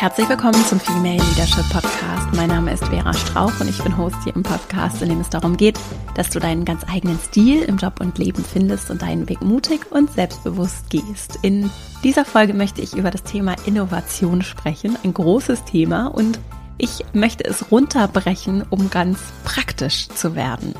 Herzlich willkommen zum Female Leadership Podcast. Mein Name ist Vera Strauch und ich bin Host hier im Podcast, in dem es darum geht, dass du deinen ganz eigenen Stil im Job und Leben findest und deinen Weg mutig und selbstbewusst gehst. In dieser Folge möchte ich über das Thema Innovation sprechen, ein großes Thema und ich möchte es runterbrechen, um ganz praktisch zu werden.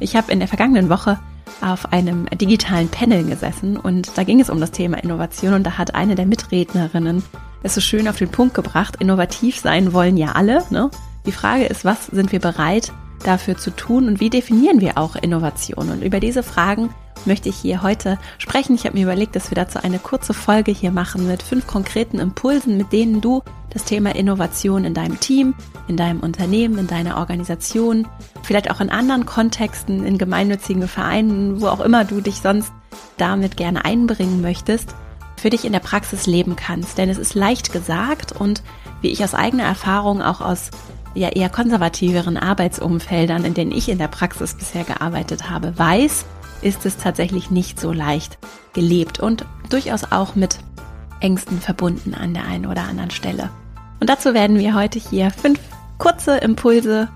Ich habe in der vergangenen Woche auf einem digitalen Panel gesessen und da ging es um das Thema Innovation und da hat eine der Mitrednerinnen es so schön auf den Punkt gebracht. Innovativ sein wollen ja alle. Ne? Die Frage ist, was sind wir bereit dafür zu tun und wie definieren wir auch Innovation? Und über diese Fragen möchte ich hier heute sprechen. Ich habe mir überlegt, dass wir dazu eine kurze Folge hier machen mit fünf konkreten Impulsen, mit denen du das Thema Innovation in deinem Team, in deinem Unternehmen, in deiner Organisation, vielleicht auch in anderen Kontexten, in gemeinnützigen Vereinen, wo auch immer du dich sonst damit gerne einbringen möchtest, für dich in der Praxis leben kannst. Denn es ist leicht gesagt und wie ich aus eigener Erfahrung auch aus ja eher konservativeren Arbeitsumfeldern, in denen ich in der Praxis bisher gearbeitet habe, weiß, ist es tatsächlich nicht so leicht gelebt und durchaus auch mit Ängsten verbunden an der einen oder anderen Stelle. Und dazu werden wir heute hier fünf kurze Impulse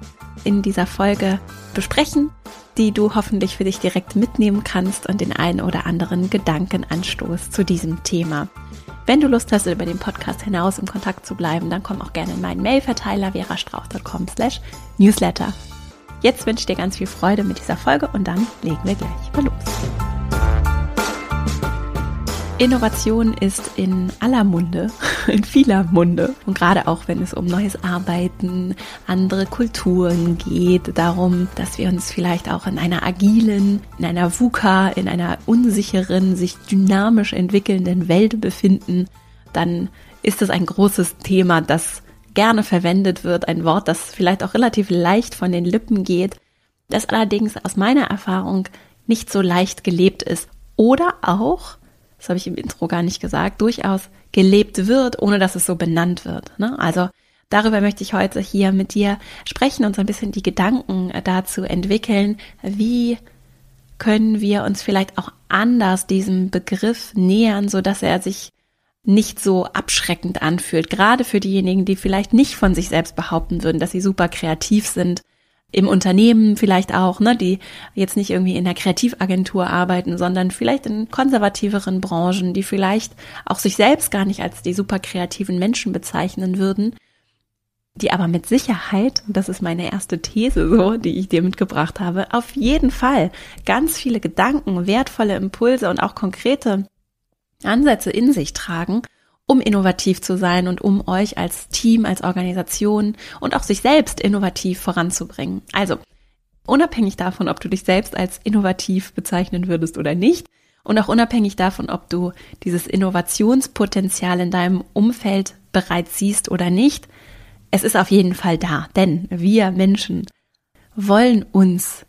in dieser Folge besprechen, die du hoffentlich für dich direkt mitnehmen kannst und den einen oder anderen Gedankenanstoß zu diesem Thema. Wenn du Lust hast, über den Podcast hinaus im Kontakt zu bleiben, dann komm auch gerne in meinen Mailverteiler verastrauch.com slash newsletter. Jetzt wünsche ich dir ganz viel Freude mit dieser Folge und dann legen wir gleich mal los. Innovation ist in aller Munde, in vieler Munde. Und gerade auch, wenn es um neues Arbeiten, andere Kulturen geht, darum, dass wir uns vielleicht auch in einer agilen, in einer VUCA, in einer unsicheren, sich dynamisch entwickelnden Welt befinden, dann ist es ein großes Thema, das gerne verwendet wird, ein Wort, das vielleicht auch relativ leicht von den Lippen geht, das allerdings aus meiner Erfahrung nicht so leicht gelebt ist oder auch das habe ich im Intro gar nicht gesagt, durchaus gelebt wird, ohne dass es so benannt wird. Ne? Also darüber möchte ich heute hier mit dir sprechen und so ein bisschen die Gedanken dazu entwickeln, wie können wir uns vielleicht auch anders diesem Begriff nähern, so dass er sich nicht so abschreckend anfühlt, gerade für diejenigen, die vielleicht nicht von sich selbst behaupten würden, dass sie super kreativ sind im Unternehmen vielleicht auch, ne, die jetzt nicht irgendwie in der Kreativagentur arbeiten, sondern vielleicht in konservativeren Branchen, die vielleicht auch sich selbst gar nicht als die super kreativen Menschen bezeichnen würden, die aber mit Sicherheit, das ist meine erste These so, die ich dir mitgebracht habe, auf jeden Fall ganz viele Gedanken, wertvolle Impulse und auch konkrete Ansätze in sich tragen, um innovativ zu sein und um euch als Team, als Organisation und auch sich selbst innovativ voranzubringen. Also, unabhängig davon, ob du dich selbst als innovativ bezeichnen würdest oder nicht, und auch unabhängig davon, ob du dieses Innovationspotenzial in deinem Umfeld bereits siehst oder nicht, es ist auf jeden Fall da, denn wir Menschen wollen uns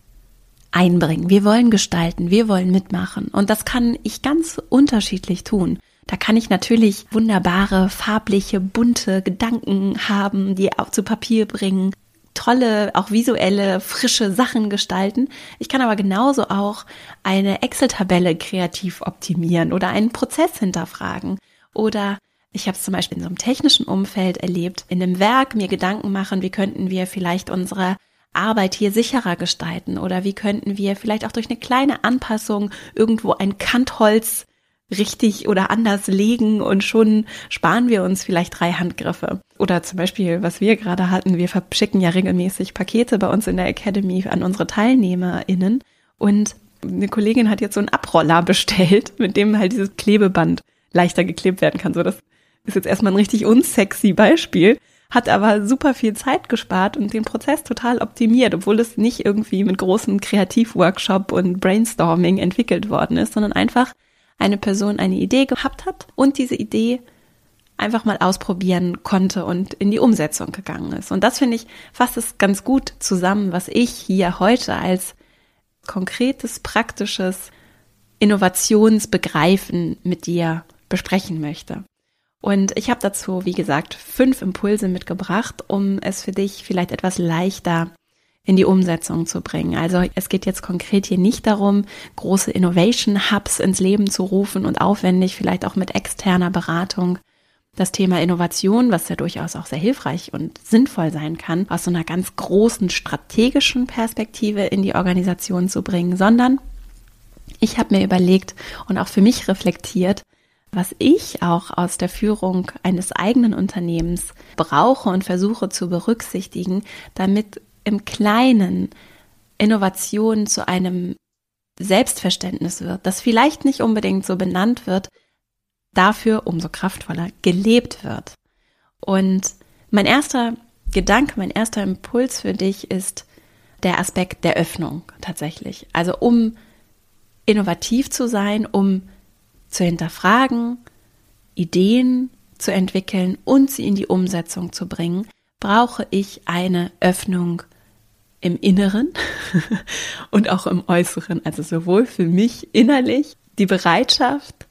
einbringen, wir wollen gestalten, wir wollen mitmachen und das kann ich ganz unterschiedlich tun. Da kann ich natürlich wunderbare, farbliche, bunte Gedanken haben, die auch zu Papier bringen, tolle, auch visuelle, frische Sachen gestalten. Ich kann aber genauso auch eine Excel-Tabelle kreativ optimieren oder einen Prozess hinterfragen oder ich habe es zum Beispiel in so einem technischen Umfeld erlebt, in einem Werk mir Gedanken machen, wie könnten wir vielleicht unsere Arbeit hier sicherer gestalten oder wie könnten wir vielleicht auch durch eine kleine Anpassung irgendwo ein Kantholz richtig oder anders legen und schon sparen wir uns vielleicht drei Handgriffe. Oder zum Beispiel, was wir gerade hatten, wir verschicken ja regelmäßig Pakete bei uns in der Academy an unsere TeilnehmerInnen und eine Kollegin hat jetzt so einen Abroller bestellt, mit dem halt dieses Klebeband leichter geklebt werden kann. So, das ist jetzt erstmal ein richtig unsexy Beispiel, hat aber super viel Zeit gespart und den Prozess total optimiert, obwohl es nicht irgendwie mit großem Kreativworkshop und Brainstorming entwickelt worden ist, sondern einfach eine Person eine Idee gehabt hat und diese Idee einfach mal ausprobieren konnte und in die Umsetzung gegangen ist. Und das finde ich fasst es ganz gut zusammen, was ich hier heute als konkretes, praktisches Innovationsbegreifen mit dir besprechen möchte. Und ich habe dazu, wie gesagt, fünf Impulse mitgebracht, um es für dich vielleicht etwas leichter in die Umsetzung zu bringen. Also es geht jetzt konkret hier nicht darum, große Innovation Hubs ins Leben zu rufen und aufwendig vielleicht auch mit externer Beratung das Thema Innovation, was ja durchaus auch sehr hilfreich und sinnvoll sein kann, aus so einer ganz großen strategischen Perspektive in die Organisation zu bringen, sondern ich habe mir überlegt und auch für mich reflektiert, was ich auch aus der Führung eines eigenen Unternehmens brauche und versuche zu berücksichtigen, damit im Kleinen Innovation zu einem Selbstverständnis wird, das vielleicht nicht unbedingt so benannt wird, dafür umso kraftvoller gelebt wird. Und mein erster Gedanke, mein erster Impuls für dich ist der Aspekt der Öffnung tatsächlich. Also um innovativ zu sein, um zu hinterfragen, Ideen zu entwickeln und sie in die Umsetzung zu bringen, brauche ich eine Öffnung im Inneren und auch im Äußeren. Also sowohl für mich innerlich die Bereitschaft,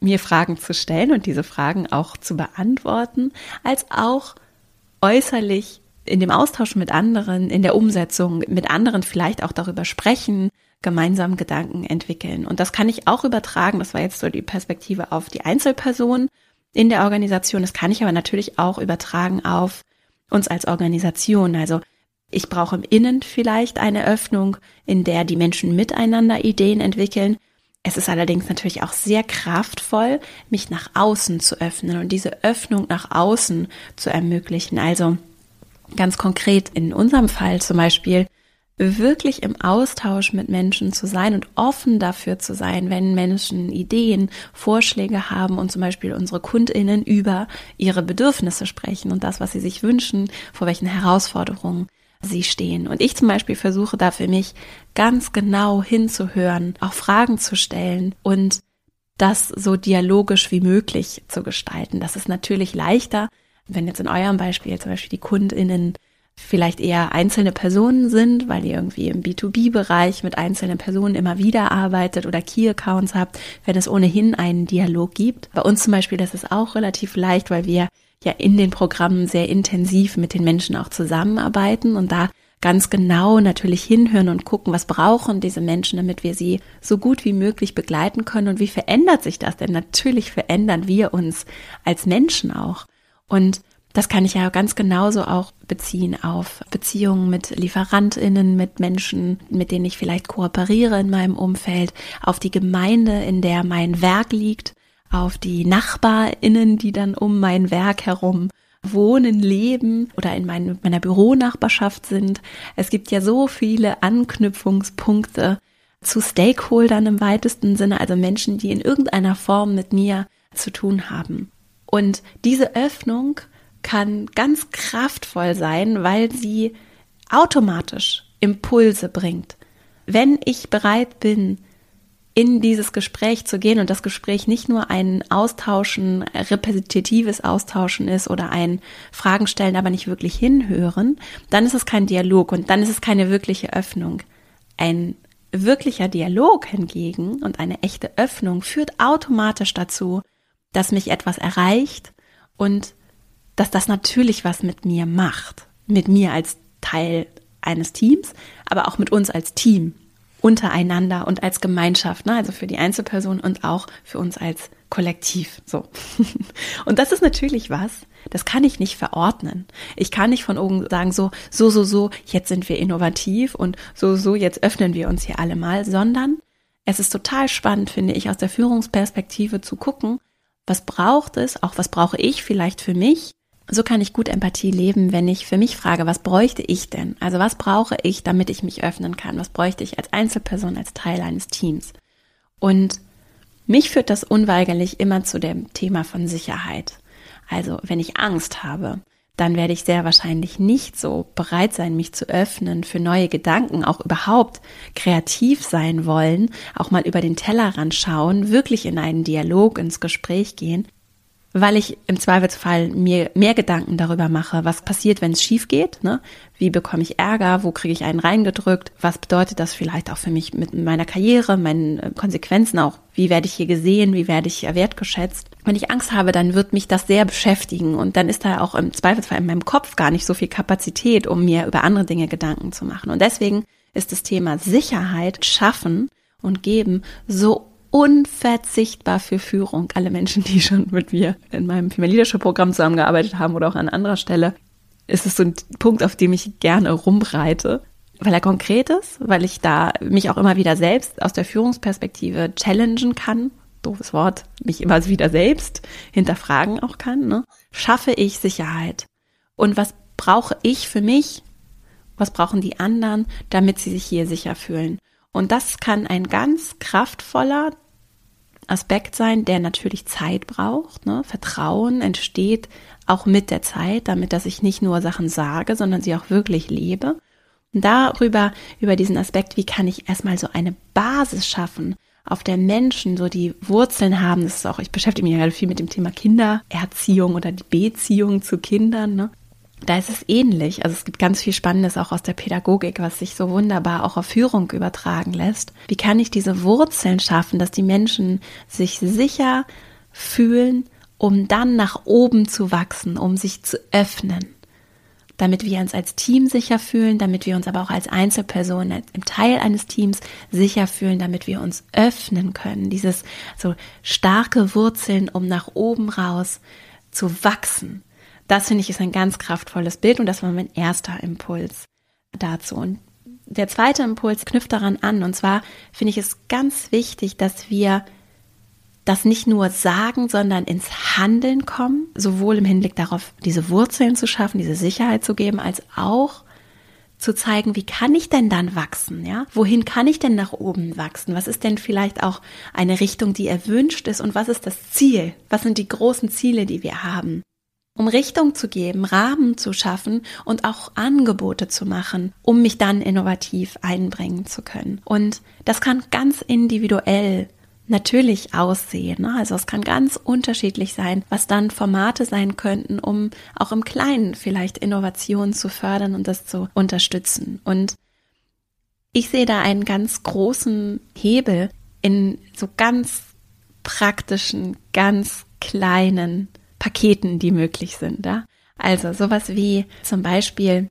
mir Fragen zu stellen und diese Fragen auch zu beantworten, als auch äußerlich in dem Austausch mit anderen, in der Umsetzung mit anderen vielleicht auch darüber sprechen, gemeinsam Gedanken entwickeln. Und das kann ich auch übertragen. Das war jetzt so die Perspektive auf die Einzelperson in der Organisation. Das kann ich aber natürlich auch übertragen auf uns als Organisation. Also ich brauche im Innen vielleicht eine Öffnung, in der die Menschen miteinander Ideen entwickeln. Es ist allerdings natürlich auch sehr kraftvoll, mich nach außen zu öffnen und diese Öffnung nach außen zu ermöglichen. Also ganz konkret in unserem Fall zum Beispiel wirklich im Austausch mit Menschen zu sein und offen dafür zu sein, wenn Menschen Ideen, Vorschläge haben und zum Beispiel unsere Kundinnen über ihre Bedürfnisse sprechen und das, was sie sich wünschen, vor welchen Herausforderungen sie stehen. Und ich zum Beispiel versuche da für mich ganz genau hinzuhören, auch Fragen zu stellen und das so dialogisch wie möglich zu gestalten. Das ist natürlich leichter, wenn jetzt in eurem Beispiel zum Beispiel die KundInnen vielleicht eher einzelne Personen sind, weil ihr irgendwie im B2B-Bereich mit einzelnen Personen immer wieder arbeitet oder Key-Accounts habt, wenn es ohnehin einen Dialog gibt. Bei uns zum Beispiel, das ist auch relativ leicht, weil wir ja in den Programmen sehr intensiv mit den Menschen auch zusammenarbeiten und da ganz genau natürlich hinhören und gucken, was brauchen diese Menschen, damit wir sie so gut wie möglich begleiten können und wie verändert sich das? Denn natürlich verändern wir uns als Menschen auch. Und das kann ich ja ganz genauso auch beziehen auf Beziehungen mit Lieferantinnen, mit Menschen, mit denen ich vielleicht kooperiere in meinem Umfeld, auf die Gemeinde, in der mein Werk liegt auf die Nachbarinnen, die dann um mein Werk herum wohnen, leben oder in mein, meiner Büronachbarschaft sind. Es gibt ja so viele Anknüpfungspunkte zu Stakeholdern im weitesten Sinne, also Menschen, die in irgendeiner Form mit mir zu tun haben. Und diese Öffnung kann ganz kraftvoll sein, weil sie automatisch Impulse bringt. Wenn ich bereit bin, in dieses Gespräch zu gehen und das Gespräch nicht nur ein Austauschen, repetitives Austauschen ist oder ein Fragen stellen, aber nicht wirklich hinhören, dann ist es kein Dialog und dann ist es keine wirkliche Öffnung. Ein wirklicher Dialog hingegen und eine echte Öffnung führt automatisch dazu, dass mich etwas erreicht und dass das natürlich was mit mir macht. Mit mir als Teil eines Teams, aber auch mit uns als Team untereinander und als Gemeinschaft, ne? also für die Einzelperson und auch für uns als Kollektiv. So. Und das ist natürlich was, das kann ich nicht verordnen. Ich kann nicht von oben sagen, so, so, so, so, jetzt sind wir innovativ und so, so, jetzt öffnen wir uns hier alle mal, sondern es ist total spannend, finde ich, aus der Führungsperspektive zu gucken, was braucht es, auch was brauche ich vielleicht für mich, so kann ich gut Empathie leben, wenn ich für mich frage, was bräuchte ich denn? Also was brauche ich, damit ich mich öffnen kann? Was bräuchte ich als Einzelperson, als Teil eines Teams? Und mich führt das unweigerlich immer zu dem Thema von Sicherheit. Also wenn ich Angst habe, dann werde ich sehr wahrscheinlich nicht so bereit sein, mich zu öffnen für neue Gedanken, auch überhaupt kreativ sein wollen, auch mal über den Tellerrand schauen, wirklich in einen Dialog, ins Gespräch gehen, weil ich im Zweifelsfall mir mehr Gedanken darüber mache, was passiert, wenn es schief geht. Ne? Wie bekomme ich Ärger? Wo kriege ich einen reingedrückt? Was bedeutet das vielleicht auch für mich mit meiner Karriere, meinen äh, Konsequenzen auch? Wie werde ich hier gesehen? Wie werde ich wertgeschätzt? Wenn ich Angst habe, dann wird mich das sehr beschäftigen und dann ist da auch im Zweifelsfall in meinem Kopf gar nicht so viel Kapazität, um mir über andere Dinge Gedanken zu machen. Und deswegen ist das Thema Sicherheit schaffen und geben so unverzichtbar für Führung. Alle Menschen, die schon mit mir in meinem Female Leadership Programm zusammengearbeitet haben oder auch an anderer Stelle, ist es so ein Punkt, auf dem ich gerne rumreite, weil er konkret ist, weil ich da mich auch immer wieder selbst aus der Führungsperspektive challengen kann. Doofes Wort, mich immer wieder selbst hinterfragen auch kann. Ne? Schaffe ich Sicherheit? Und was brauche ich für mich? Was brauchen die anderen, damit sie sich hier sicher fühlen? Und das kann ein ganz kraftvoller Aspekt sein, der natürlich Zeit braucht. Ne? Vertrauen entsteht auch mit der Zeit, damit dass ich nicht nur Sachen sage, sondern sie auch wirklich lebe. Und darüber, über diesen Aspekt, wie kann ich erstmal so eine Basis schaffen, auf der Menschen so die Wurzeln haben. Das ist auch, ich beschäftige mich ja gerade viel mit dem Thema Kindererziehung oder die Beziehung zu Kindern. Ne? Da ist es ähnlich. Also es gibt ganz viel Spannendes auch aus der Pädagogik, was sich so wunderbar auch auf Führung übertragen lässt. Wie kann ich diese Wurzeln schaffen, dass die Menschen sich sicher fühlen, um dann nach oben zu wachsen, um sich zu öffnen? damit wir uns als Team sicher fühlen, damit wir uns aber auch als Einzelperson im Teil eines Teams sicher fühlen, damit wir uns öffnen können. Dieses so starke Wurzeln, um nach oben raus zu wachsen. Das finde ich ist ein ganz kraftvolles Bild und das war mein erster Impuls dazu. Und der zweite Impuls knüpft daran an und zwar finde ich es ganz wichtig, dass wir das nicht nur sagen, sondern ins Handeln kommen, sowohl im Hinblick darauf, diese Wurzeln zu schaffen, diese Sicherheit zu geben, als auch zu zeigen, wie kann ich denn dann wachsen, ja? Wohin kann ich denn nach oben wachsen? Was ist denn vielleicht auch eine Richtung, die erwünscht ist und was ist das Ziel? Was sind die großen Ziele, die wir haben? Um Richtung zu geben, Rahmen zu schaffen und auch Angebote zu machen, um mich dann innovativ einbringen zu können. Und das kann ganz individuell natürlich aussehen. Ne? Also es kann ganz unterschiedlich sein, was dann Formate sein könnten, um auch im Kleinen vielleicht Innovationen zu fördern und das zu unterstützen. Und ich sehe da einen ganz großen Hebel in so ganz praktischen, ganz kleinen Paketen, die möglich sind. Ja? Also sowas wie zum Beispiel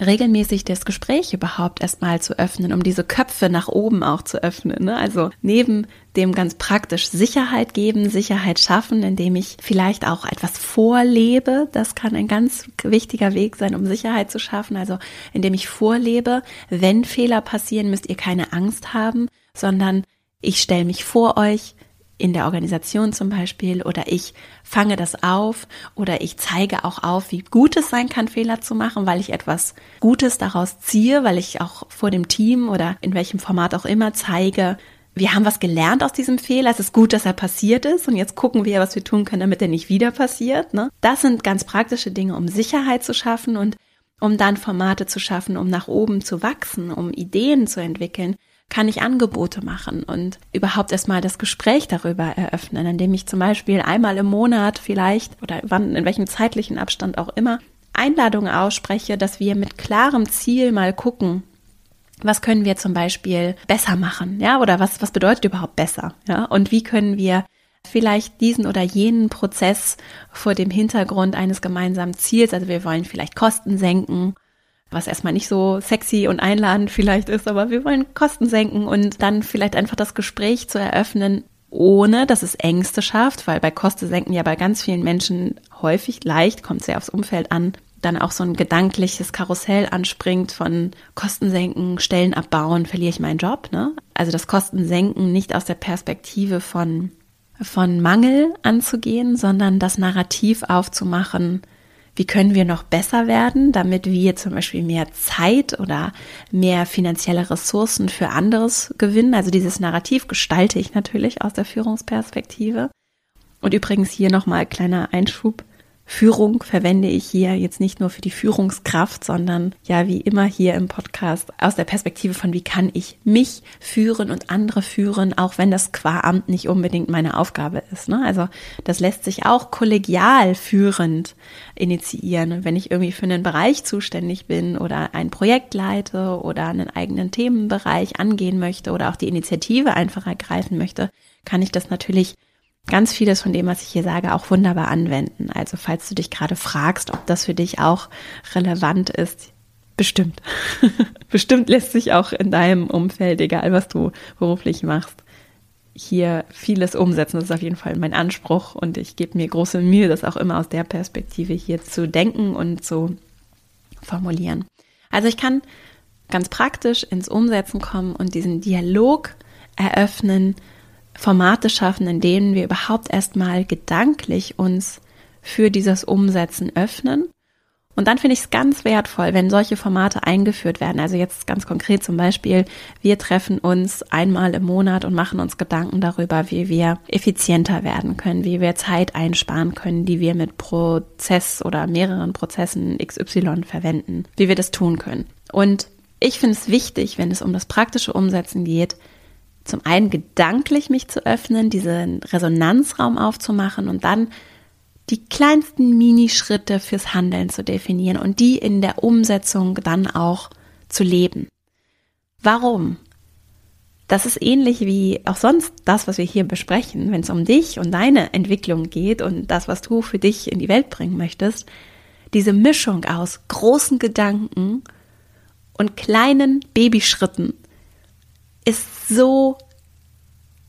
regelmäßig das Gespräch überhaupt erstmal zu öffnen, um diese Köpfe nach oben auch zu öffnen. Ne? Also neben dem ganz praktisch Sicherheit geben, Sicherheit schaffen, indem ich vielleicht auch etwas vorlebe. Das kann ein ganz wichtiger Weg sein, um Sicherheit zu schaffen. Also indem ich vorlebe, wenn Fehler passieren, müsst ihr keine Angst haben, sondern ich stelle mich vor euch, in der Organisation zum Beispiel oder ich fange das auf oder ich zeige auch auf, wie gut es sein kann, Fehler zu machen, weil ich etwas Gutes daraus ziehe, weil ich auch vor dem Team oder in welchem Format auch immer zeige, wir haben was gelernt aus diesem Fehler. Es ist gut, dass er passiert ist. Und jetzt gucken wir, was wir tun können, damit er nicht wieder passiert. Ne? Das sind ganz praktische Dinge, um Sicherheit zu schaffen und um dann Formate zu schaffen, um nach oben zu wachsen, um Ideen zu entwickeln, kann ich Angebote machen und überhaupt erstmal das Gespräch darüber eröffnen, indem ich zum Beispiel einmal im Monat vielleicht oder wann, in welchem zeitlichen Abstand auch immer Einladungen ausspreche, dass wir mit klarem Ziel mal gucken, was können wir zum Beispiel besser machen, ja, oder was, was bedeutet überhaupt besser, ja, und wie können wir vielleicht diesen oder jenen Prozess vor dem Hintergrund eines gemeinsamen Ziels, also wir wollen vielleicht Kosten senken was erstmal nicht so sexy und einladend vielleicht ist, aber wir wollen Kosten senken und dann vielleicht einfach das Gespräch zu eröffnen, ohne dass es Ängste schafft, weil bei Kosten senken ja bei ganz vielen Menschen häufig leicht, kommt sehr aufs Umfeld an, dann auch so ein gedankliches Karussell anspringt von Kosten senken, Stellen abbauen, verliere ich meinen Job, ne? Also das Kosten senken nicht aus der Perspektive von von Mangel anzugehen, sondern das Narrativ aufzumachen, wie können wir noch besser werden, damit wir zum Beispiel mehr Zeit oder mehr finanzielle Ressourcen für anderes gewinnen. Also dieses Narrativ gestalte ich natürlich aus der Führungsperspektive. Und übrigens hier nochmal kleiner Einschub. Führung verwende ich hier jetzt nicht nur für die Führungskraft, sondern ja, wie immer hier im Podcast aus der Perspektive von, wie kann ich mich führen und andere führen, auch wenn das qua Amt nicht unbedingt meine Aufgabe ist. Ne? Also das lässt sich auch kollegial führend initiieren. Wenn ich irgendwie für einen Bereich zuständig bin oder ein Projekt leite oder einen eigenen Themenbereich angehen möchte oder auch die Initiative einfach ergreifen möchte, kann ich das natürlich ganz vieles von dem, was ich hier sage, auch wunderbar anwenden. Also falls du dich gerade fragst, ob das für dich auch relevant ist, bestimmt. bestimmt lässt sich auch in deinem Umfeld, egal was du beruflich machst, hier vieles umsetzen. Das ist auf jeden Fall mein Anspruch und ich gebe mir große Mühe, das auch immer aus der Perspektive hier zu denken und zu formulieren. Also ich kann ganz praktisch ins Umsetzen kommen und diesen Dialog eröffnen, Formate schaffen, in denen wir überhaupt erstmal gedanklich uns für dieses Umsetzen öffnen und dann finde ich es ganz wertvoll, wenn solche Formate eingeführt werden. Also jetzt ganz konkret zum Beispiel, wir treffen uns einmal im Monat und machen uns Gedanken darüber, wie wir effizienter werden können, wie wir Zeit einsparen können, die wir mit Prozess oder mehreren Prozessen XY verwenden, wie wir das tun können. Und ich finde es wichtig, wenn es um das praktische Umsetzen geht, zum einen gedanklich mich zu öffnen, diesen Resonanzraum aufzumachen und dann die kleinsten Minischritte fürs Handeln zu definieren und die in der Umsetzung dann auch zu leben. Warum? Das ist ähnlich wie auch sonst das, was wir hier besprechen, wenn es um dich und deine Entwicklung geht und das, was du für dich in die Welt bringen möchtest. Diese Mischung aus großen Gedanken und kleinen Babyschritten ist so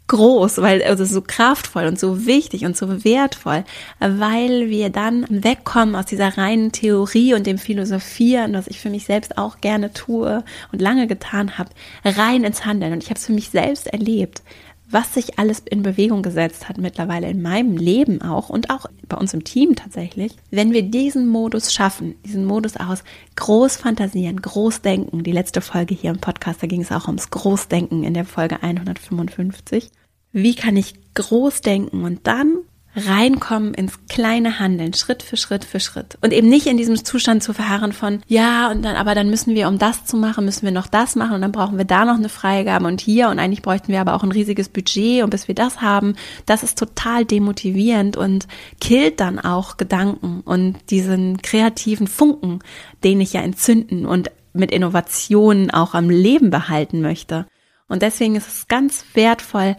groß, weil also so kraftvoll und so wichtig und so wertvoll, weil wir dann wegkommen aus dieser reinen Theorie und dem Philosophieren, was ich für mich selbst auch gerne tue und lange getan habe, rein ins Handeln. Und ich habe es für mich selbst erlebt, was sich alles in Bewegung gesetzt hat mittlerweile in meinem Leben auch und auch bei uns im Team tatsächlich, wenn wir diesen Modus schaffen, diesen Modus aus Großfantasieren, Großdenken, die letzte Folge hier im Podcast, da ging es auch ums Großdenken in der Folge 155. Wie kann ich groß denken und dann reinkommen ins kleine Handeln, Schritt für Schritt für Schritt. Und eben nicht in diesem Zustand zu verharren von, ja, und dann, aber dann müssen wir, um das zu machen, müssen wir noch das machen und dann brauchen wir da noch eine Freigabe und hier und eigentlich bräuchten wir aber auch ein riesiges Budget und bis wir das haben, das ist total demotivierend und killt dann auch Gedanken und diesen kreativen Funken, den ich ja entzünden und mit Innovationen auch am Leben behalten möchte. Und deswegen ist es ganz wertvoll,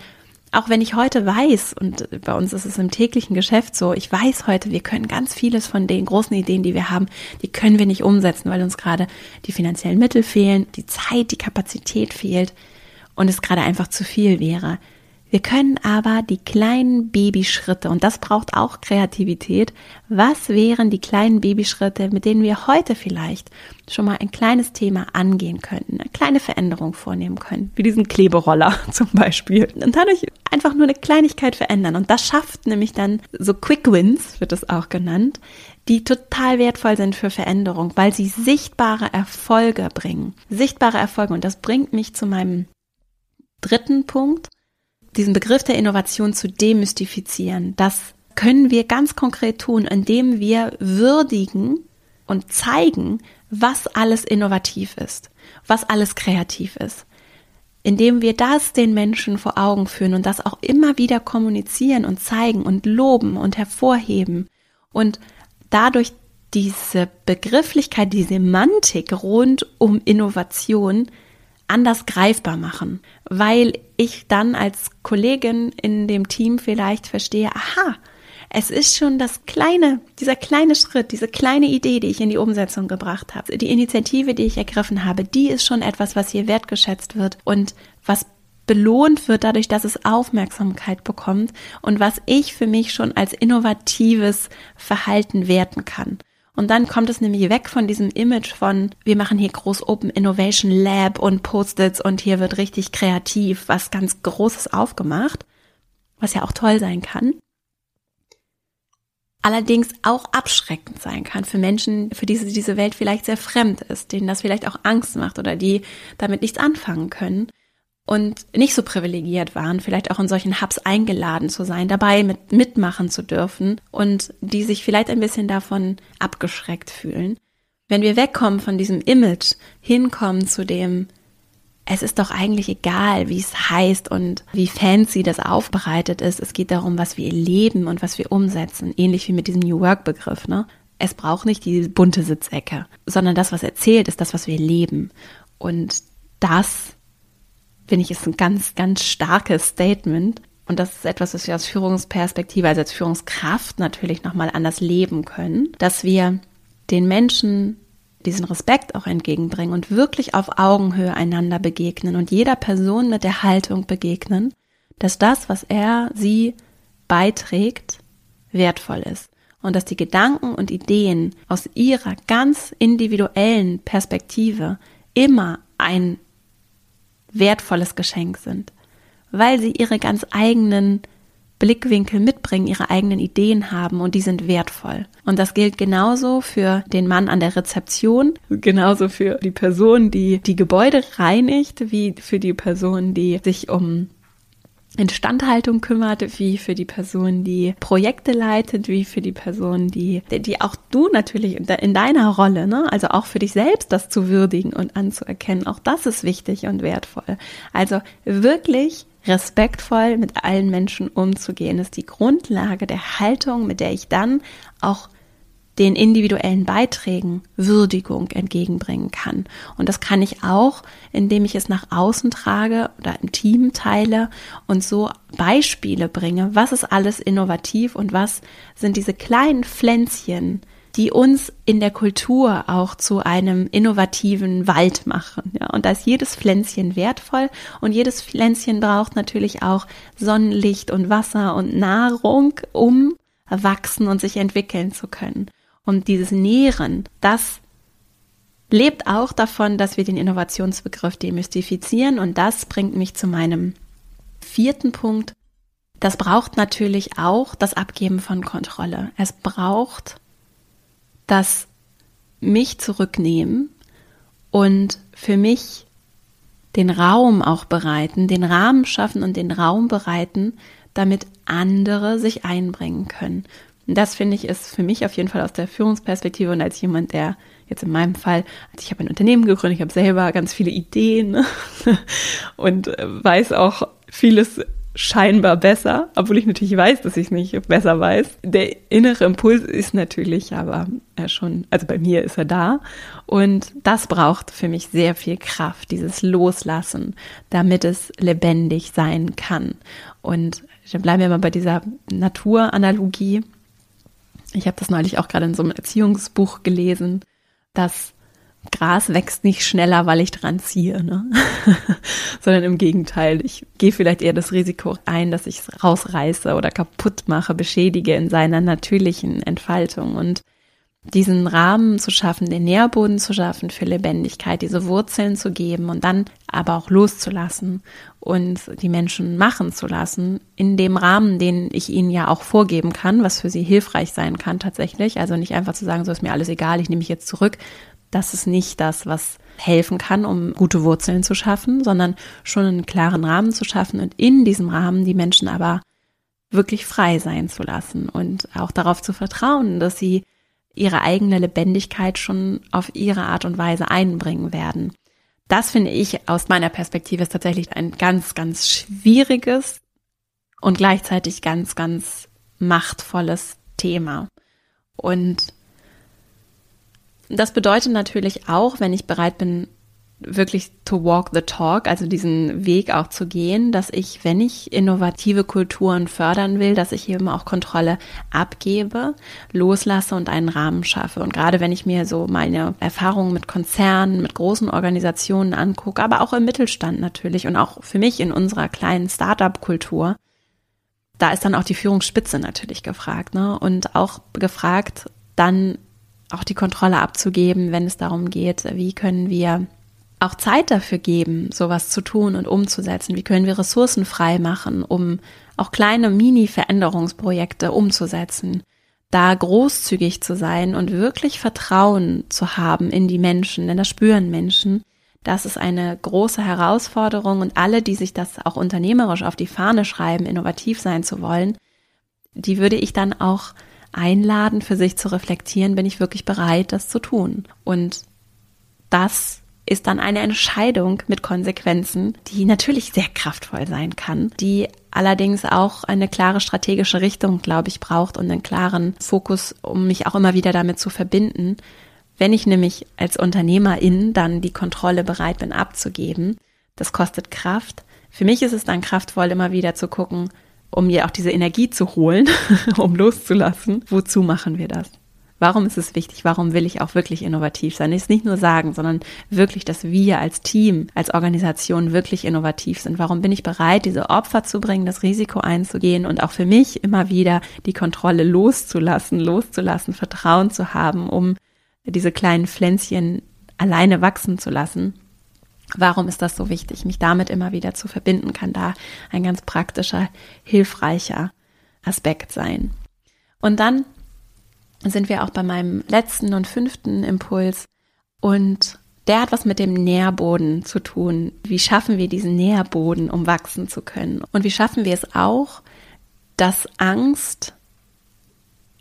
auch wenn ich heute weiß, und bei uns ist es im täglichen Geschäft so, ich weiß heute, wir können ganz vieles von den großen Ideen, die wir haben, die können wir nicht umsetzen, weil uns gerade die finanziellen Mittel fehlen, die Zeit, die Kapazität fehlt und es gerade einfach zu viel wäre. Wir können aber die kleinen Babyschritte, und das braucht auch Kreativität, was wären die kleinen Babyschritte, mit denen wir heute vielleicht schon mal ein kleines Thema angehen könnten, eine kleine Veränderung vornehmen können, wie diesen Kleberoller zum Beispiel. Und dadurch einfach nur eine Kleinigkeit verändern. Und das schafft nämlich dann so Quick Wins, wird es auch genannt, die total wertvoll sind für Veränderung, weil sie sichtbare Erfolge bringen. Sichtbare Erfolge. Und das bringt mich zu meinem dritten Punkt diesen Begriff der Innovation zu demystifizieren. Das können wir ganz konkret tun, indem wir würdigen und zeigen, was alles innovativ ist, was alles kreativ ist. Indem wir das den Menschen vor Augen führen und das auch immer wieder kommunizieren und zeigen und loben und hervorheben und dadurch diese Begrifflichkeit, die Semantik rund um Innovation anders greifbar machen, weil ich dann als Kollegin in dem Team vielleicht verstehe, aha, es ist schon das kleine, dieser kleine Schritt, diese kleine Idee, die ich in die Umsetzung gebracht habe. Die Initiative, die ich ergriffen habe, die ist schon etwas, was hier wertgeschätzt wird und was belohnt wird dadurch, dass es Aufmerksamkeit bekommt und was ich für mich schon als innovatives Verhalten werten kann. Und dann kommt es nämlich weg von diesem Image von, wir machen hier groß Open Innovation Lab und Post-its und hier wird richtig kreativ, was ganz Großes aufgemacht, was ja auch toll sein kann. Allerdings auch abschreckend sein kann für Menschen, für die diese Welt vielleicht sehr fremd ist, denen das vielleicht auch Angst macht oder die damit nichts anfangen können und nicht so privilegiert waren, vielleicht auch in solchen Hubs eingeladen zu sein, dabei mit, mitmachen zu dürfen und die sich vielleicht ein bisschen davon abgeschreckt fühlen. Wenn wir wegkommen von diesem Image, hinkommen zu dem, es ist doch eigentlich egal, wie es heißt und wie fancy das aufbereitet ist. Es geht darum, was wir leben und was wir umsetzen. Ähnlich wie mit diesem New Work Begriff, ne? Es braucht nicht die bunte Sitzecke, sondern das, was erzählt, ist das, was wir leben. Und das finde ich, ist ein ganz, ganz starkes Statement. Und das ist etwas, was wir aus Führungsperspektive, also als Führungskraft natürlich nochmal anders leben können, dass wir den Menschen diesen Respekt auch entgegenbringen und wirklich auf Augenhöhe einander begegnen und jeder Person mit der Haltung begegnen, dass das, was er, sie beiträgt, wertvoll ist und dass die Gedanken und Ideen aus ihrer ganz individuellen Perspektive immer ein wertvolles Geschenk sind, weil sie ihre ganz eigenen Blickwinkel mitbringen, ihre eigenen Ideen haben und die sind wertvoll. Und das gilt genauso für den Mann an der Rezeption, genauso für die Person, die die Gebäude reinigt, wie für die Person, die sich um Instandhaltung kümmert, wie für die Person, die Projekte leitet, wie für die Person, die, die auch du natürlich in deiner Rolle, ne, also auch für dich selbst das zu würdigen und anzuerkennen, auch das ist wichtig und wertvoll. Also wirklich respektvoll mit allen Menschen umzugehen, ist die Grundlage der Haltung, mit der ich dann auch den individuellen Beiträgen Würdigung entgegenbringen kann. Und das kann ich auch, indem ich es nach außen trage oder im Team teile und so Beispiele bringe, was ist alles innovativ und was sind diese kleinen Pflänzchen, die uns in der Kultur auch zu einem innovativen Wald machen. Ja, und da ist jedes Pflänzchen wertvoll und jedes Pflänzchen braucht natürlich auch Sonnenlicht und Wasser und Nahrung, um wachsen und sich entwickeln zu können. Und dieses Nähren, das lebt auch davon, dass wir den Innovationsbegriff demystifizieren. Und das bringt mich zu meinem vierten Punkt. Das braucht natürlich auch das Abgeben von Kontrolle. Es braucht das mich zurücknehmen und für mich den Raum auch bereiten, den Rahmen schaffen und den Raum bereiten, damit andere sich einbringen können. Das finde ich ist für mich auf jeden Fall aus der Führungsperspektive und als jemand, der jetzt in meinem Fall, also ich habe ein Unternehmen gegründet, ich habe selber ganz viele Ideen ne? und äh, weiß auch vieles scheinbar besser, obwohl ich natürlich weiß, dass ich es nicht besser weiß. Der innere Impuls ist natürlich aber äh, schon, also bei mir ist er da und das braucht für mich sehr viel Kraft, dieses Loslassen, damit es lebendig sein kann. Und dann bleiben wir mal bei dieser Naturanalogie. Ich habe das neulich auch gerade in so einem Erziehungsbuch gelesen, dass Gras wächst nicht schneller, weil ich dran ziehe, ne? sondern im Gegenteil. Ich gehe vielleicht eher das Risiko ein, dass ich es rausreiße oder kaputt mache, beschädige in seiner natürlichen Entfaltung. Und diesen Rahmen zu schaffen, den Nährboden zu schaffen für Lebendigkeit, diese Wurzeln zu geben und dann aber auch loszulassen und die Menschen machen zu lassen, in dem Rahmen, den ich ihnen ja auch vorgeben kann, was für sie hilfreich sein kann tatsächlich. Also nicht einfach zu sagen, so ist mir alles egal, ich nehme mich jetzt zurück, das ist nicht das, was helfen kann, um gute Wurzeln zu schaffen, sondern schon einen klaren Rahmen zu schaffen und in diesem Rahmen die Menschen aber wirklich frei sein zu lassen und auch darauf zu vertrauen, dass sie ihre eigene Lebendigkeit schon auf ihre Art und Weise einbringen werden. Das finde ich aus meiner Perspektive ist tatsächlich ein ganz, ganz schwieriges und gleichzeitig ganz, ganz machtvolles Thema. Und das bedeutet natürlich auch, wenn ich bereit bin, wirklich to walk the talk, also diesen Weg auch zu gehen, dass ich, wenn ich innovative Kulturen fördern will, dass ich eben auch Kontrolle abgebe, loslasse und einen Rahmen schaffe. Und gerade wenn ich mir so meine Erfahrungen mit Konzernen, mit großen Organisationen angucke, aber auch im Mittelstand natürlich und auch für mich in unserer kleinen Startup-Kultur, da ist dann auch die Führungsspitze natürlich gefragt, ne? Und auch gefragt, dann auch die Kontrolle abzugeben, wenn es darum geht, wie können wir auch Zeit dafür geben, sowas zu tun und umzusetzen? Wie können wir Ressourcen frei machen, um auch kleine Mini-Veränderungsprojekte umzusetzen? Da großzügig zu sein und wirklich Vertrauen zu haben in die Menschen, denn das spüren Menschen. Das ist eine große Herausforderung und alle, die sich das auch unternehmerisch auf die Fahne schreiben, innovativ sein zu wollen, die würde ich dann auch einladen, für sich zu reflektieren, bin ich wirklich bereit, das zu tun? Und das ist dann eine Entscheidung mit Konsequenzen, die natürlich sehr kraftvoll sein kann, die allerdings auch eine klare strategische Richtung, glaube ich, braucht und einen klaren Fokus, um mich auch immer wieder damit zu verbinden. Wenn ich nämlich als Unternehmerin dann die Kontrolle bereit bin abzugeben, das kostet Kraft. Für mich ist es dann kraftvoll, immer wieder zu gucken, um mir auch diese Energie zu holen, um loszulassen. Wozu machen wir das? Warum ist es wichtig? Warum will ich auch wirklich innovativ sein? Ist nicht nur sagen, sondern wirklich, dass wir als Team, als Organisation wirklich innovativ sind. Warum bin ich bereit, diese Opfer zu bringen, das Risiko einzugehen und auch für mich immer wieder die Kontrolle loszulassen, loszulassen, Vertrauen zu haben, um diese kleinen Pflänzchen alleine wachsen zu lassen? Warum ist das so wichtig, mich damit immer wieder zu verbinden, kann da ein ganz praktischer, hilfreicher Aspekt sein. Und dann sind wir auch bei meinem letzten und fünften Impuls und der hat was mit dem Nährboden zu tun. Wie schaffen wir diesen Nährboden, um wachsen zu können? Und wie schaffen wir es auch, dass Angst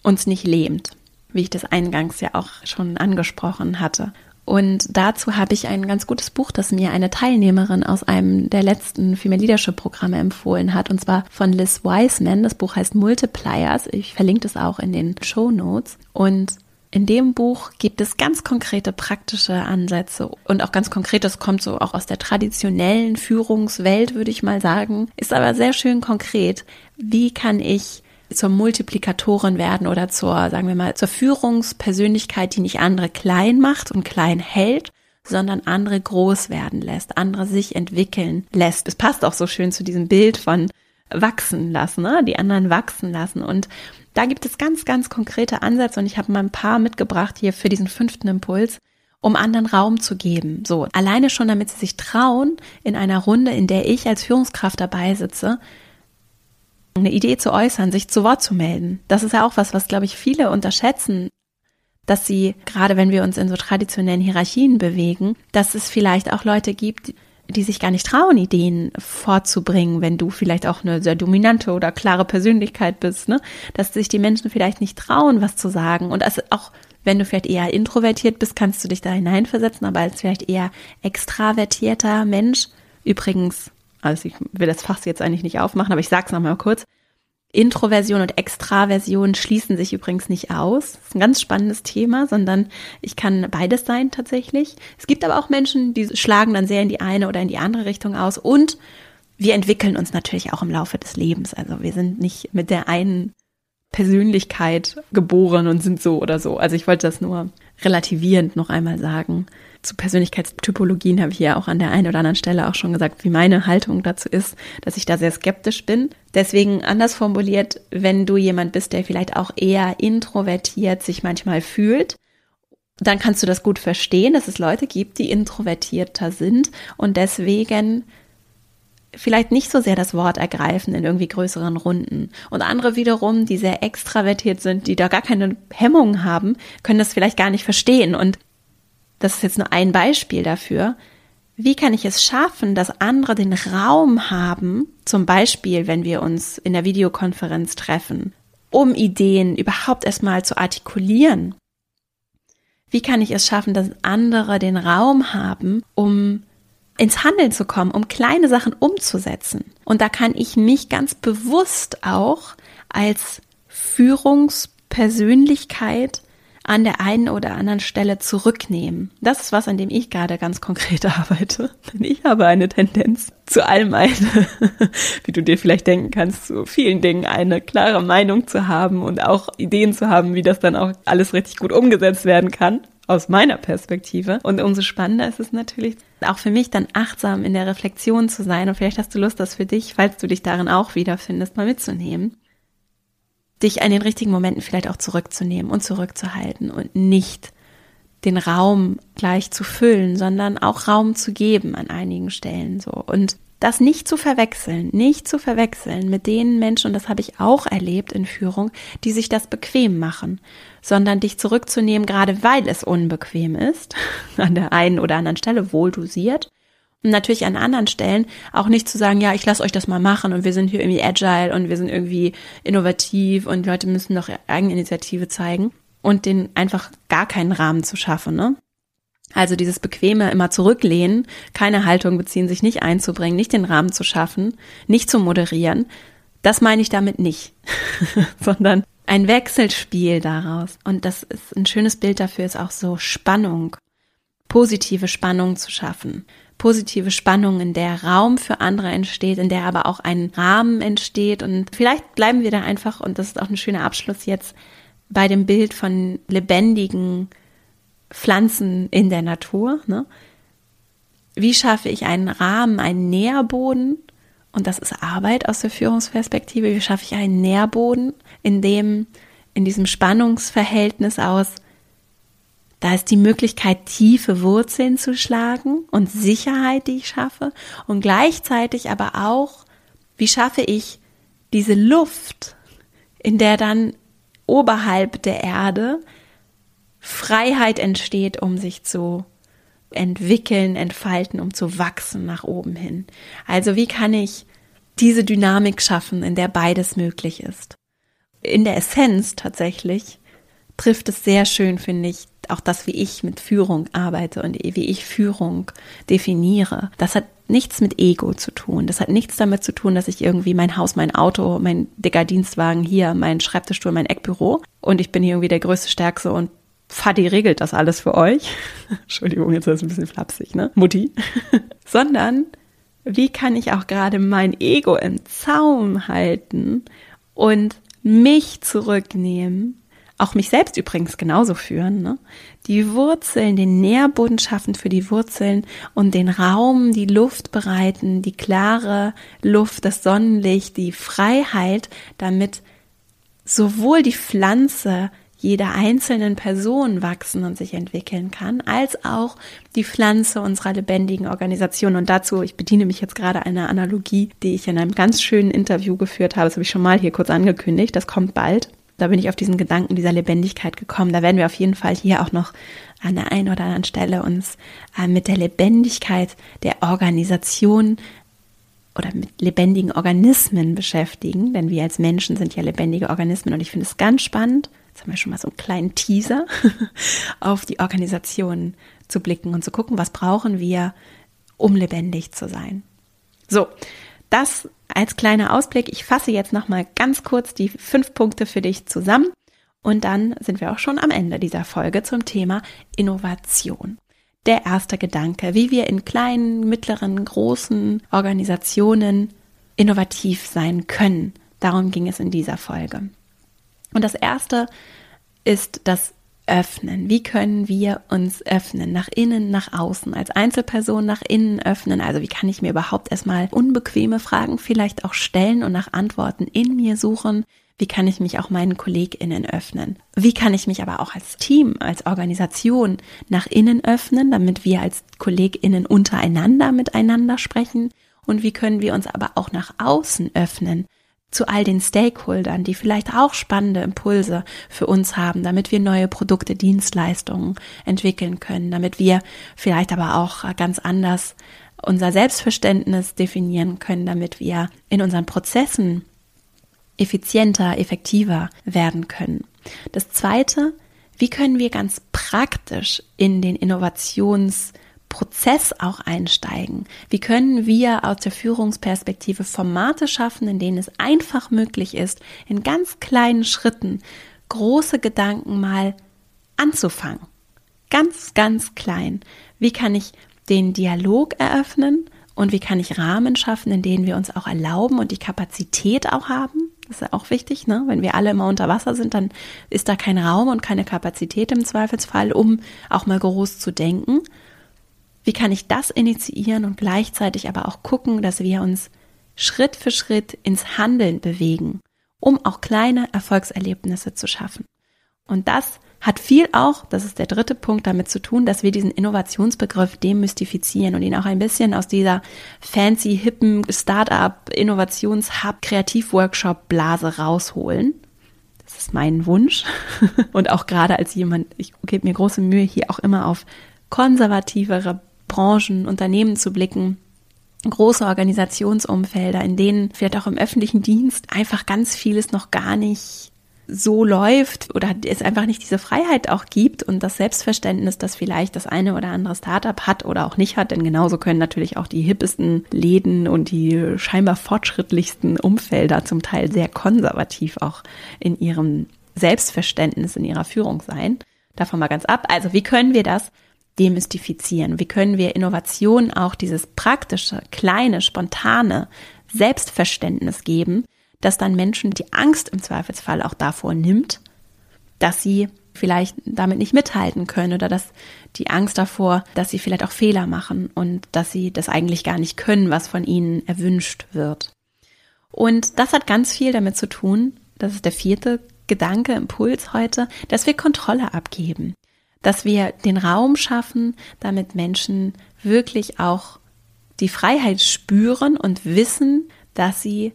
uns nicht lähmt, wie ich das eingangs ja auch schon angesprochen hatte. Und dazu habe ich ein ganz gutes Buch, das mir eine Teilnehmerin aus einem der letzten Female Leadership Programme empfohlen hat, und zwar von Liz Wiseman. Das Buch heißt Multipliers. Ich verlinke das auch in den Show Notes. Und in dem Buch gibt es ganz konkrete praktische Ansätze und auch ganz konkret, das kommt so auch aus der traditionellen Führungswelt, würde ich mal sagen, ist aber sehr schön konkret. Wie kann ich zur Multiplikatorin werden oder zur, sagen wir mal, zur Führungspersönlichkeit, die nicht andere klein macht und klein hält, sondern andere groß werden lässt, andere sich entwickeln lässt. Es passt auch so schön zu diesem Bild von wachsen lassen, ne? die anderen wachsen lassen. Und da gibt es ganz, ganz konkrete Ansätze und ich habe mal ein paar mitgebracht hier für diesen fünften Impuls, um anderen Raum zu geben. So, alleine schon, damit sie sich trauen, in einer Runde, in der ich als Führungskraft dabei sitze, eine Idee zu äußern, sich zu Wort zu melden. Das ist ja auch was, was, glaube ich, viele unterschätzen, dass sie, gerade wenn wir uns in so traditionellen Hierarchien bewegen, dass es vielleicht auch Leute gibt, die sich gar nicht trauen, Ideen vorzubringen, wenn du vielleicht auch eine sehr dominante oder klare Persönlichkeit bist, ne? Dass sich die Menschen vielleicht nicht trauen, was zu sagen. Und also auch wenn du vielleicht eher introvertiert bist, kannst du dich da hineinversetzen, aber als vielleicht eher extravertierter Mensch, übrigens also ich will das Fass jetzt eigentlich nicht aufmachen, aber ich sage es nochmal kurz. Introversion und Extraversion schließen sich übrigens nicht aus. Das ist ein ganz spannendes Thema, sondern ich kann beides sein tatsächlich. Es gibt aber auch Menschen, die schlagen dann sehr in die eine oder in die andere Richtung aus. Und wir entwickeln uns natürlich auch im Laufe des Lebens. Also wir sind nicht mit der einen Persönlichkeit geboren und sind so oder so. Also ich wollte das nur relativierend noch einmal sagen zu Persönlichkeitstypologien habe ich ja auch an der einen oder anderen Stelle auch schon gesagt, wie meine Haltung dazu ist, dass ich da sehr skeptisch bin. Deswegen anders formuliert, wenn du jemand bist, der vielleicht auch eher introvertiert sich manchmal fühlt, dann kannst du das gut verstehen, dass es Leute gibt, die introvertierter sind und deswegen vielleicht nicht so sehr das Wort ergreifen in irgendwie größeren Runden. Und andere wiederum, die sehr extravertiert sind, die da gar keine Hemmungen haben, können das vielleicht gar nicht verstehen. Und das ist jetzt nur ein Beispiel dafür, wie kann ich es schaffen, dass andere den Raum haben, zum Beispiel, wenn wir uns in der Videokonferenz treffen, um Ideen überhaupt erstmal zu artikulieren? Wie kann ich es schaffen, dass andere den Raum haben, um ins Handeln zu kommen, um kleine Sachen umzusetzen? Und da kann ich mich ganz bewusst auch als Führungspersönlichkeit an der einen oder anderen Stelle zurücknehmen. Das ist was, an dem ich gerade ganz konkret arbeite. Denn ich habe eine Tendenz, zu allem eine, wie du dir vielleicht denken kannst, zu vielen Dingen eine klare Meinung zu haben und auch Ideen zu haben, wie das dann auch alles richtig gut umgesetzt werden kann aus meiner Perspektive. Und umso spannender ist es natürlich, auch für mich dann achtsam in der Reflexion zu sein. Und vielleicht hast du Lust, das für dich, falls du dich darin auch wiederfindest, mal mitzunehmen dich an den richtigen Momenten vielleicht auch zurückzunehmen und zurückzuhalten und nicht den Raum gleich zu füllen, sondern auch Raum zu geben an einigen Stellen so. Und das nicht zu verwechseln, nicht zu verwechseln mit den Menschen, und das habe ich auch erlebt in Führung, die sich das bequem machen, sondern dich zurückzunehmen, gerade weil es unbequem ist, an der einen oder anderen Stelle wohl dosiert, und natürlich an anderen Stellen auch nicht zu sagen, ja, ich lasse euch das mal machen und wir sind hier irgendwie agile und wir sind irgendwie innovativ und Leute müssen doch Eigeninitiative zeigen und den einfach gar keinen Rahmen zu schaffen, ne? Also dieses bequeme immer zurücklehnen, keine Haltung beziehen, sich nicht einzubringen, nicht den Rahmen zu schaffen, nicht zu moderieren, das meine ich damit nicht, sondern ein Wechselspiel daraus. Und das ist ein schönes Bild dafür, ist auch so Spannung, positive Spannung zu schaffen positive Spannung, in der Raum für andere entsteht, in der aber auch ein Rahmen entsteht. Und vielleicht bleiben wir da einfach, und das ist auch ein schöner Abschluss jetzt, bei dem Bild von lebendigen Pflanzen in der Natur. Ne? Wie schaffe ich einen Rahmen, einen Nährboden? Und das ist Arbeit aus der Führungsperspektive. Wie schaffe ich einen Nährboden, in dem, in diesem Spannungsverhältnis aus, da ist die Möglichkeit, tiefe Wurzeln zu schlagen und Sicherheit, die ich schaffe. Und gleichzeitig aber auch, wie schaffe ich diese Luft, in der dann oberhalb der Erde Freiheit entsteht, um sich zu entwickeln, entfalten, um zu wachsen nach oben hin. Also wie kann ich diese Dynamik schaffen, in der beides möglich ist? In der Essenz tatsächlich trifft es sehr schön, finde ich, auch das, wie ich mit Führung arbeite und wie ich Führung definiere. Das hat nichts mit Ego zu tun. Das hat nichts damit zu tun, dass ich irgendwie mein Haus, mein Auto, mein dicker Dienstwagen hier, mein Schreibtischstuhl, mein Eckbüro und ich bin hier irgendwie der größte, stärkste und Fadi regelt das alles für euch. Entschuldigung, jetzt ist das ein bisschen flapsig, ne? Mutti. Sondern wie kann ich auch gerade mein Ego im Zaum halten und mich zurücknehmen, auch mich selbst übrigens genauso führen, ne? die Wurzeln, den Nährboden schaffen für die Wurzeln und den Raum, die Luft bereiten, die klare Luft, das Sonnenlicht, die Freiheit, damit sowohl die Pflanze jeder einzelnen Person wachsen und sich entwickeln kann, als auch die Pflanze unserer lebendigen Organisation. Und dazu, ich bediene mich jetzt gerade einer Analogie, die ich in einem ganz schönen Interview geführt habe. Das habe ich schon mal hier kurz angekündigt. Das kommt bald. Da bin ich auf diesen Gedanken dieser Lebendigkeit gekommen. Da werden wir auf jeden Fall hier auch noch an der einen oder anderen Stelle uns äh, mit der Lebendigkeit der Organisation oder mit lebendigen Organismen beschäftigen, denn wir als Menschen sind ja lebendige Organismen und ich finde es ganz spannend, Jetzt haben wir schon mal so einen kleinen Teaser auf die Organisation zu blicken und zu gucken, was brauchen wir, um lebendig zu sein. So, das als kleiner Ausblick. Ich fasse jetzt noch mal ganz kurz die fünf Punkte für dich zusammen und dann sind wir auch schon am Ende dieser Folge zum Thema Innovation. Der erste Gedanke, wie wir in kleinen, mittleren, großen Organisationen innovativ sein können. Darum ging es in dieser Folge. Und das erste ist das Öffnen. Wie können wir uns öffnen? Nach innen, nach außen, als Einzelperson nach innen öffnen. Also wie kann ich mir überhaupt erstmal unbequeme Fragen vielleicht auch stellen und nach Antworten in mir suchen? Wie kann ich mich auch meinen KollegInnen öffnen? Wie kann ich mich aber auch als Team, als Organisation nach innen öffnen, damit wir als KollegInnen untereinander miteinander sprechen? Und wie können wir uns aber auch nach außen öffnen? Zu all den Stakeholdern, die vielleicht auch spannende Impulse für uns haben, damit wir neue Produkte, Dienstleistungen entwickeln können, damit wir vielleicht aber auch ganz anders unser Selbstverständnis definieren können, damit wir in unseren Prozessen effizienter, effektiver werden können. Das zweite, wie können wir ganz praktisch in den Innovations Prozess auch einsteigen? Wie können wir aus der Führungsperspektive Formate schaffen, in denen es einfach möglich ist, in ganz kleinen Schritten große Gedanken mal anzufangen? Ganz, ganz klein. Wie kann ich den Dialog eröffnen und wie kann ich Rahmen schaffen, in denen wir uns auch erlauben und die Kapazität auch haben? Das ist ja auch wichtig, ne? Wenn wir alle immer unter Wasser sind, dann ist da kein Raum und keine Kapazität im Zweifelsfall, um auch mal groß zu denken. Wie kann ich das initiieren und gleichzeitig aber auch gucken, dass wir uns Schritt für Schritt ins Handeln bewegen, um auch kleine Erfolgserlebnisse zu schaffen. Und das hat viel auch, das ist der dritte Punkt, damit zu tun, dass wir diesen Innovationsbegriff demystifizieren und ihn auch ein bisschen aus dieser fancy, hippen Startup, Innovationshub, Kreativworkshop Blase rausholen. Das ist mein Wunsch. Und auch gerade als jemand, ich gebe mir große Mühe, hier auch immer auf konservativere Branchen, Unternehmen zu blicken, große Organisationsumfelder, in denen vielleicht auch im öffentlichen Dienst einfach ganz vieles noch gar nicht so läuft oder es einfach nicht diese Freiheit auch gibt und das Selbstverständnis, das vielleicht das eine oder andere Startup hat oder auch nicht hat, denn genauso können natürlich auch die hippesten Läden und die scheinbar fortschrittlichsten Umfelder zum Teil sehr konservativ auch in ihrem Selbstverständnis, in ihrer Führung sein. Davon mal ganz ab. Also wie können wir das demystifizieren? Wie können wir Innovation auch dieses praktische, kleine, spontane Selbstverständnis geben, dass dann Menschen die Angst im Zweifelsfall auch davor nimmt, dass sie vielleicht damit nicht mithalten können oder dass die Angst davor, dass sie vielleicht auch Fehler machen und dass sie das eigentlich gar nicht können, was von ihnen erwünscht wird. Und das hat ganz viel damit zu tun, das ist der vierte Gedanke, Impuls heute, dass wir Kontrolle abgeben, dass wir den Raum schaffen, damit Menschen wirklich auch die Freiheit spüren und wissen, dass sie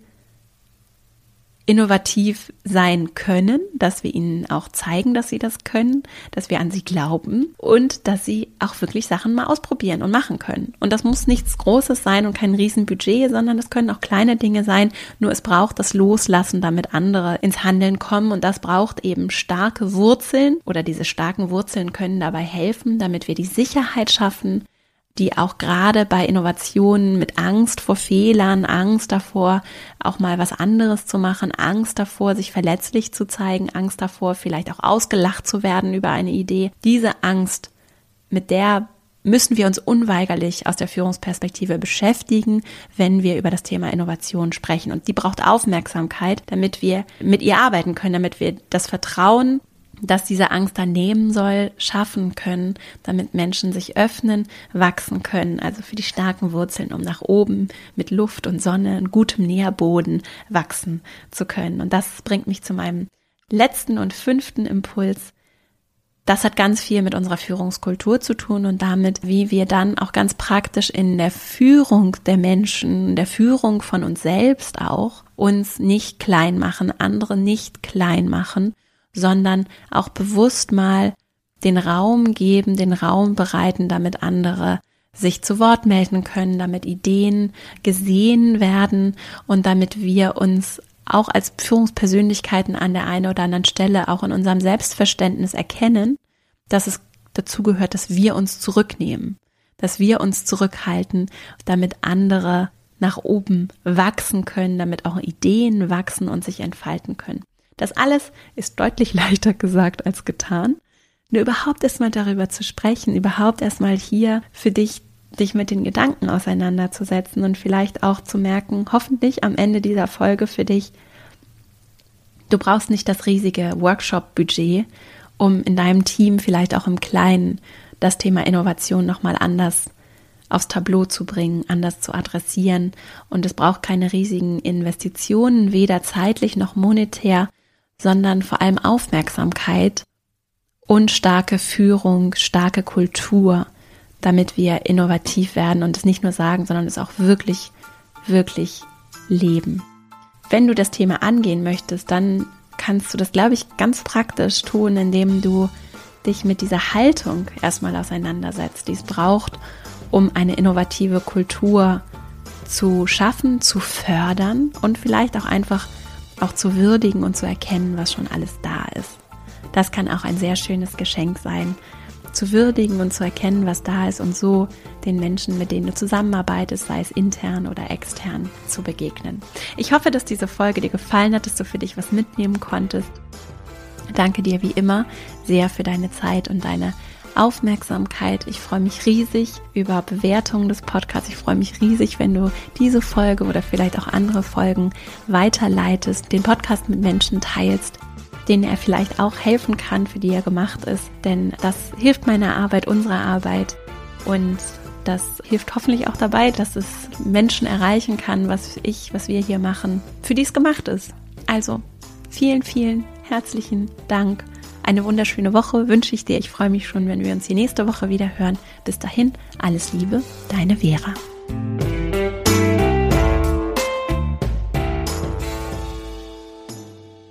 innovativ sein können, dass wir ihnen auch zeigen, dass sie das können, dass wir an sie glauben und dass sie auch wirklich Sachen mal ausprobieren und machen können. Und das muss nichts Großes sein und kein Riesenbudget, sondern das können auch kleine Dinge sein. Nur es braucht das Loslassen, damit andere ins Handeln kommen. Und das braucht eben starke Wurzeln oder diese starken Wurzeln können dabei helfen, damit wir die Sicherheit schaffen, die auch gerade bei Innovationen mit Angst vor Fehlern, Angst davor, auch mal was anderes zu machen, Angst davor, sich verletzlich zu zeigen, Angst davor, vielleicht auch ausgelacht zu werden über eine Idee. Diese Angst, mit der müssen wir uns unweigerlich aus der Führungsperspektive beschäftigen, wenn wir über das Thema Innovation sprechen. Und die braucht Aufmerksamkeit, damit wir mit ihr arbeiten können, damit wir das Vertrauen dass diese Angst dann nehmen soll, schaffen können, damit Menschen sich öffnen, wachsen können, also für die starken Wurzeln, um nach oben mit Luft und Sonne und gutem Nährboden wachsen zu können. Und das bringt mich zu meinem letzten und fünften Impuls. Das hat ganz viel mit unserer Führungskultur zu tun und damit, wie wir dann auch ganz praktisch in der Führung der Menschen, der Führung von uns selbst auch, uns nicht klein machen, andere nicht klein machen sondern auch bewusst mal den Raum geben, den Raum bereiten, damit andere sich zu Wort melden können, damit Ideen gesehen werden und damit wir uns auch als Führungspersönlichkeiten an der einen oder anderen Stelle auch in unserem Selbstverständnis erkennen, dass es dazu gehört, dass wir uns zurücknehmen, dass wir uns zurückhalten, damit andere nach oben wachsen können, damit auch Ideen wachsen und sich entfalten können. Das alles ist deutlich leichter gesagt als getan. Nur überhaupt erstmal darüber zu sprechen, überhaupt erstmal hier für dich dich mit den Gedanken auseinanderzusetzen und vielleicht auch zu merken, hoffentlich am Ende dieser Folge für dich, du brauchst nicht das riesige Workshop-Budget, um in deinem Team vielleicht auch im Kleinen das Thema Innovation nochmal anders aufs Tableau zu bringen, anders zu adressieren. Und es braucht keine riesigen Investitionen, weder zeitlich noch monetär, sondern vor allem Aufmerksamkeit und starke Führung, starke Kultur, damit wir innovativ werden und es nicht nur sagen, sondern es auch wirklich, wirklich leben. Wenn du das Thema angehen möchtest, dann kannst du das, glaube ich, ganz praktisch tun, indem du dich mit dieser Haltung erstmal auseinandersetzt, die es braucht, um eine innovative Kultur zu schaffen, zu fördern und vielleicht auch einfach auch zu würdigen und zu erkennen, was schon alles da ist. Das kann auch ein sehr schönes Geschenk sein, zu würdigen und zu erkennen, was da ist und so den Menschen, mit denen du zusammenarbeitest, sei es intern oder extern, zu begegnen. Ich hoffe, dass diese Folge dir gefallen hat, dass du für dich was mitnehmen konntest. Danke dir wie immer sehr für deine Zeit und deine Aufmerksamkeit. Ich freue mich riesig über Bewertungen des Podcasts. Ich freue mich riesig, wenn du diese Folge oder vielleicht auch andere Folgen weiterleitest, den Podcast mit Menschen teilst, denen er vielleicht auch helfen kann, für die er gemacht ist. Denn das hilft meiner Arbeit, unserer Arbeit und das hilft hoffentlich auch dabei, dass es Menschen erreichen kann, was ich, was wir hier machen, für die es gemacht ist. Also vielen, vielen herzlichen Dank eine wunderschöne Woche wünsche ich dir. Ich freue mich schon, wenn wir uns die nächste Woche wieder hören. Bis dahin, alles Liebe, deine Vera.